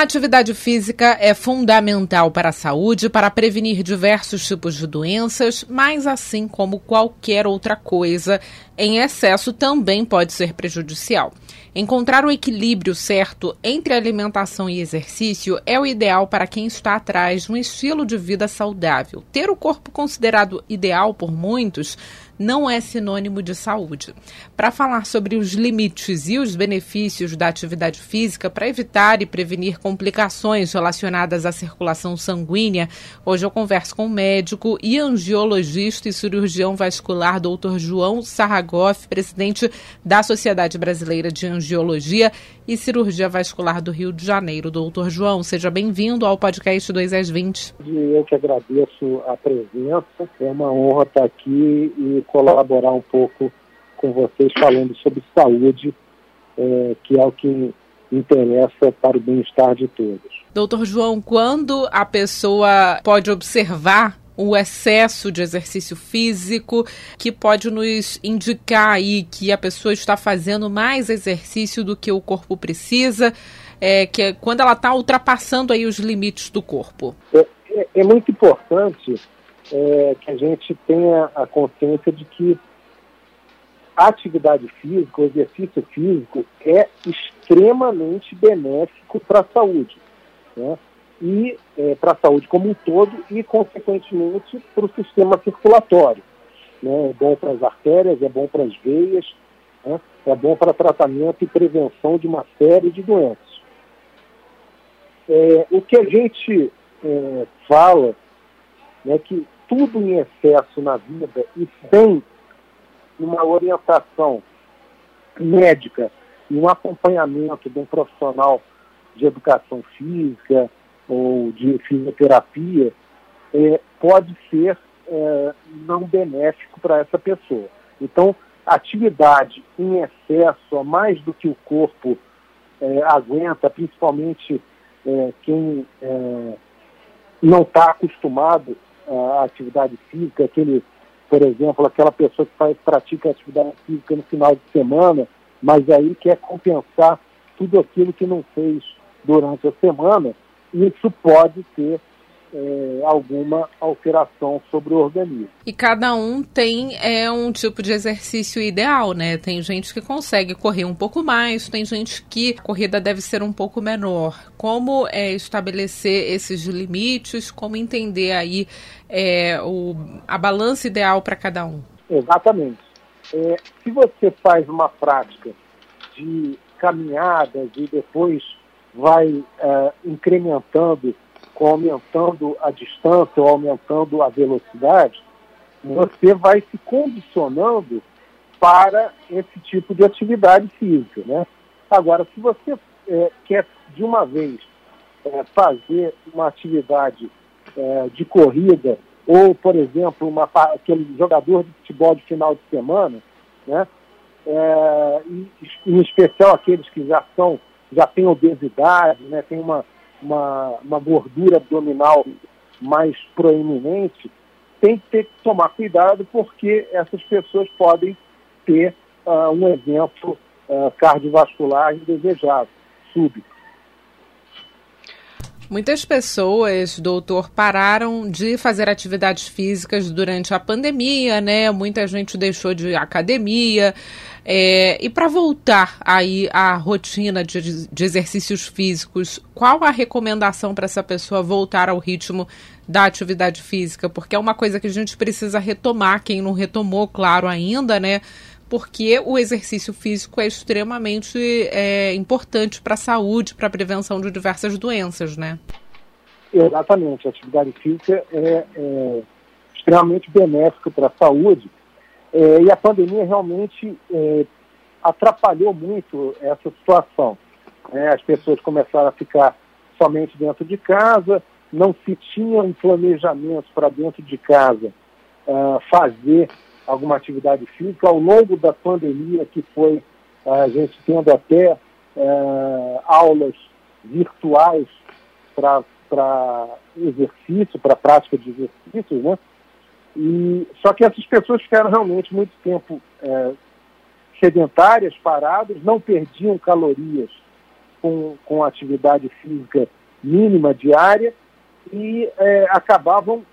A atividade física é fundamental para a saúde, para prevenir diversos tipos de doenças, mas assim como qualquer outra coisa, em excesso também pode ser prejudicial. Encontrar o equilíbrio certo entre alimentação e exercício é o ideal para quem está atrás de um estilo de vida saudável. Ter o corpo considerado ideal por muitos não é sinônimo de saúde. Para falar sobre os limites e os benefícios da atividade física para evitar e prevenir complicações relacionadas à circulação sanguínea, hoje eu converso com o médico e angiologista e cirurgião vascular Dr. João Sarragoff, presidente da Sociedade Brasileira de Angiologia e Cirurgia Vascular do Rio de Janeiro. Doutor João, seja bem-vindo ao podcast 2 às 20. Eu que agradeço a presença, é uma honra estar aqui e colaborar um pouco com vocês falando sobre saúde, é, que é o que interessa para o bem-estar de todos. Doutor João, quando a pessoa pode observar o excesso de exercício físico, que pode nos indicar aí que a pessoa está fazendo mais exercício do que o corpo precisa, é, que é quando ela está ultrapassando aí os limites do corpo. É, é, é muito importante é, que a gente tenha a consciência de que atividade física, o exercício físico é extremamente benéfico para a saúde. Né? e é, para a saúde como um todo e, consequentemente, para o sistema circulatório. Né? É bom para as artérias, é bom para as veias, né? é bom para tratamento e prevenção de uma série de doenças. É, o que a gente é, fala é que tudo em excesso na vida e sem uma orientação médica e um acompanhamento de um profissional de educação física, ou de fisioterapia é, pode ser é, não benéfico para essa pessoa. Então, atividade em excesso, a mais do que o corpo é, aguenta, principalmente é, quem é, não está acostumado à atividade física, aquele, por exemplo, aquela pessoa que faz, pratica atividade física no final de semana, mas aí quer compensar tudo aquilo que não fez durante a semana, isso pode ter é, alguma alteração sobre o organismo. E cada um tem é, um tipo de exercício ideal, né? Tem gente que consegue correr um pouco mais, tem gente que a corrida deve ser um pouco menor. Como é, estabelecer esses limites? Como entender aí é, o, a balança ideal para cada um? Exatamente. É, se você faz uma prática de caminhadas e depois vai uh, incrementando, aumentando a distância ou aumentando a velocidade, você vai se condicionando para esse tipo de atividade física. Né? Agora, se você é, quer de uma vez é, fazer uma atividade é, de corrida, ou, por exemplo, uma, aquele jogador de futebol de final de semana, né? em, em especial aqueles que já são já tem obesidade, né, tem uma, uma, uma gordura abdominal mais proeminente, tem que ter que tomar cuidado porque essas pessoas podem ter uh, um evento uh, cardiovascular indesejado, súbito. Muitas pessoas, doutor, pararam de fazer atividades físicas durante a pandemia, né? Muita gente deixou de academia. É, e para voltar aí à rotina de, de exercícios físicos, qual a recomendação para essa pessoa voltar ao ritmo da atividade física? Porque é uma coisa que a gente precisa retomar, quem não retomou, claro, ainda, né? Porque o exercício físico é extremamente é, importante para a saúde, para a prevenção de diversas doenças, né? Exatamente. A atividade física é, é extremamente benéfica para a saúde é, e a pandemia realmente é, atrapalhou muito essa situação. É, as pessoas começaram a ficar somente dentro de casa, não se tinha um planejamento para dentro de casa uh, fazer alguma atividade física. Ao longo da pandemia, que foi a gente tendo até é, aulas virtuais para exercício, para prática de exercícios, né? E, só que essas pessoas ficaram realmente muito tempo é, sedentárias, paradas, não perdiam calorias com, com atividade física mínima diária e é, acabavam,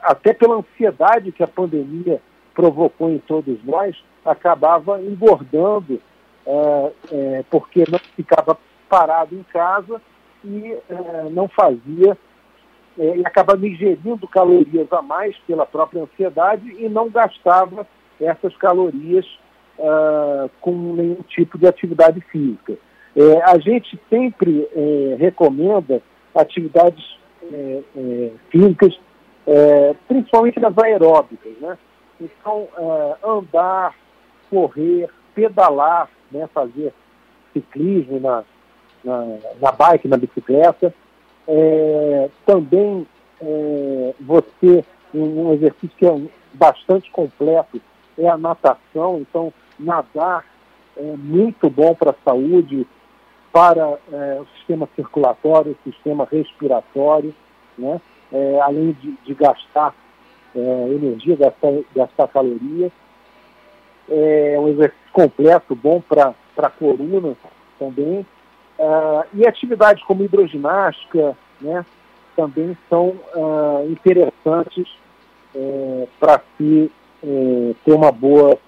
até pela ansiedade que a pandemia provocou em todos nós, acabava engordando, é, é porque não ficava parado em casa e é, não fazia é, e acabava ingerindo calorias a mais pela própria ansiedade e não gastava essas calorias uh, com nenhum tipo de atividade física. É, a gente sempre é, recomenda atividades é, é físicas, é, principalmente nas aeróbicas. Né? Então, é, andar, correr, pedalar, né? fazer ciclismo na, na, na bike, na bicicleta. também você, um exercício que é bastante completo, é a natação. Então, nadar é muito bom para a saúde, para é, o sistema circulatório, o sistema respiratório, né? É, além de, de gastar é, energia, gastar, gastar calorias. É um exercício completo, bom para a coluna também. Uh, e atividades como hidroginástica, né, também são uh, interessantes uh, para se ter uma boa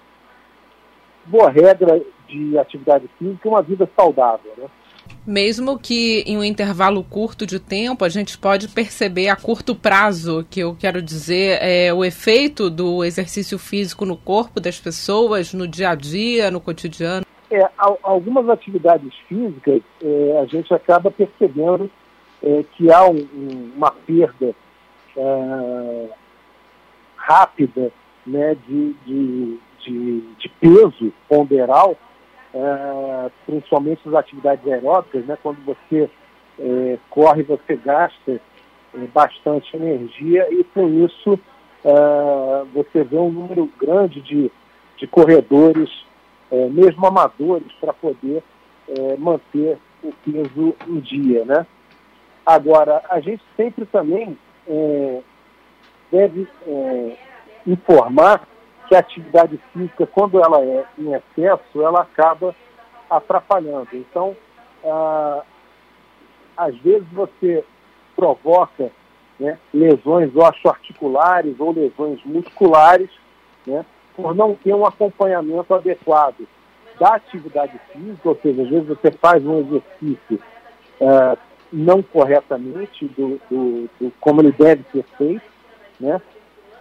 boa regra de atividade física e uma vida saudável. Né? Mesmo que em um intervalo curto de tempo, a gente pode perceber a curto prazo, que eu quero dizer, é, o efeito do exercício físico no corpo das pessoas, no dia a dia, no cotidiano. É, algumas atividades físicas, é, a gente acaba percebendo é, que há um, uma perda é, rápida né, de, de, de, de peso ponderal, é, principalmente nas atividades aeróbicas, né, quando você é, corre, você gasta é, bastante energia e com isso é, você vê um número grande de, de corredores, é, mesmo amadores, para poder manter o peso em dia. Né? Agora, a gente sempre também deve informar que a atividade física, quando ela é em excesso, ela acaba atrapalhando. Então, ah, às vezes você provoca né, lesões osteoarticulares ou lesões musculares, né, por não ter um acompanhamento adequado da atividade física, ou seja, às vezes você faz um exercício ah, não corretamente do, do, do, como ele deve ser feito, né,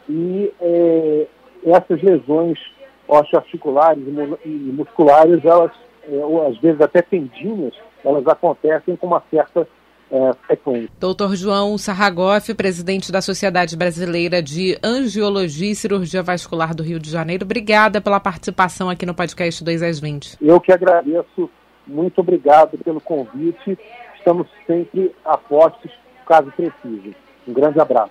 e é, essas lesões osteoarticulares e musculares, elas, é, ou às vezes até tendinhas, elas acontecem com uma certa é, frequência. Doutor João Sarragoff, presidente da Sociedade Brasileira de Angiologia e Cirurgia Vascular do Rio de Janeiro, obrigada pela participação aqui no podcast 2 às 20. Eu que agradeço, muito obrigado pelo convite. Estamos sempre a postos, caso precise. Um grande abraço.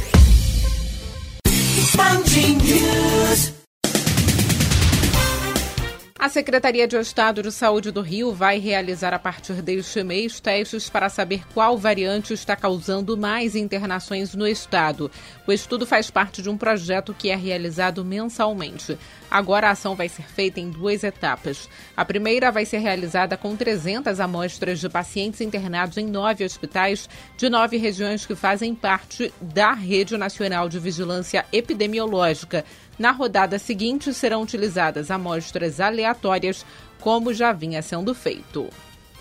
Secretaria de Estado de Saúde do Rio vai realizar a partir deste mês testes para saber qual variante está causando mais internações no estado. O estudo faz parte de um projeto que é realizado mensalmente. Agora a ação vai ser feita em duas etapas. A primeira vai ser realizada com 300 amostras de pacientes internados em nove hospitais de nove regiões que fazem parte da Rede Nacional de Vigilância Epidemiológica na rodada seguinte serão utilizadas amostras aleatórias, como já vinha sendo feito.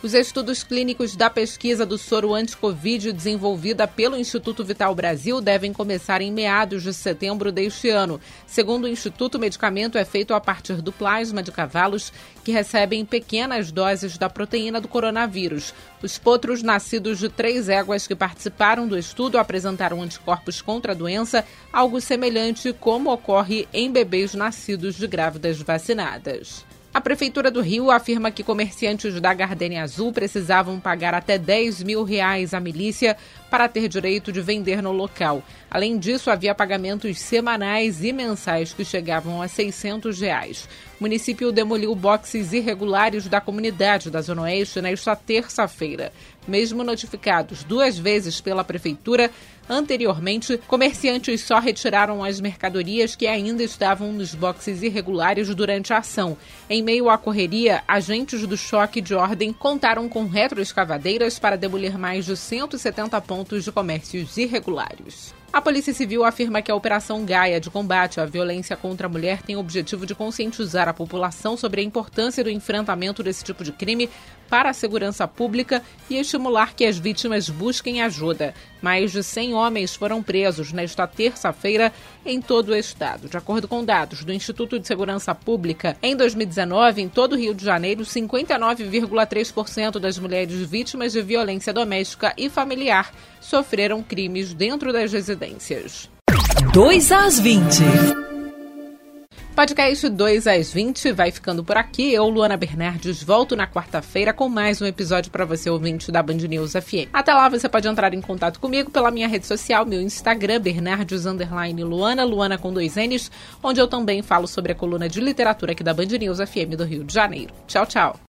Os estudos clínicos da pesquisa do soro anti-Covid desenvolvida pelo Instituto Vital Brasil devem começar em meados de setembro deste ano. Segundo o Instituto, o medicamento é feito a partir do plasma de cavalos que recebem pequenas doses da proteína do coronavírus. Os potros nascidos de três éguas que participaram do estudo apresentaram anticorpos contra a doença, algo semelhante como ocorre em bebês nascidos de grávidas vacinadas. A Prefeitura do Rio afirma que comerciantes da Gardenia Azul precisavam pagar até 10 mil reais à milícia para ter direito de vender no local. Além disso, havia pagamentos semanais e mensais que chegavam a 600 reais. O município demoliu boxes irregulares da comunidade da Zona Oeste nesta terça-feira. Mesmo notificados duas vezes pela Prefeitura, anteriormente, comerciantes só retiraram as mercadorias que ainda estavam nos boxes irregulares durante a ação. Em meio à correria, agentes do choque de ordem contaram com retroescavadeiras para demolir mais de 170 pontos de comércios irregulares. A Polícia Civil afirma que a Operação Gaia de combate à violência contra a mulher tem o objetivo de conscientizar a população sobre a importância do enfrentamento desse tipo de crime para a segurança pública e estimular que as vítimas busquem ajuda. Mais de 100 homens foram presos nesta terça-feira em todo o estado. De acordo com dados do Instituto de Segurança Pública, em 2019, em todo o Rio de Janeiro, 59,3% das mulheres vítimas de violência doméstica e familiar sofreram crimes dentro das residências. 2 às 20. Podcast 2 às 20 vai ficando por aqui. Eu, Luana Bernardes, volto na quarta-feira com mais um episódio para você, ouvinte da Band News FM. Até lá, você pode entrar em contato comigo pela minha rede social, meu Instagram, Bernardes Luana, Luana com dois N's, onde eu também falo sobre a coluna de literatura aqui da Band News FM do Rio de Janeiro. Tchau, tchau.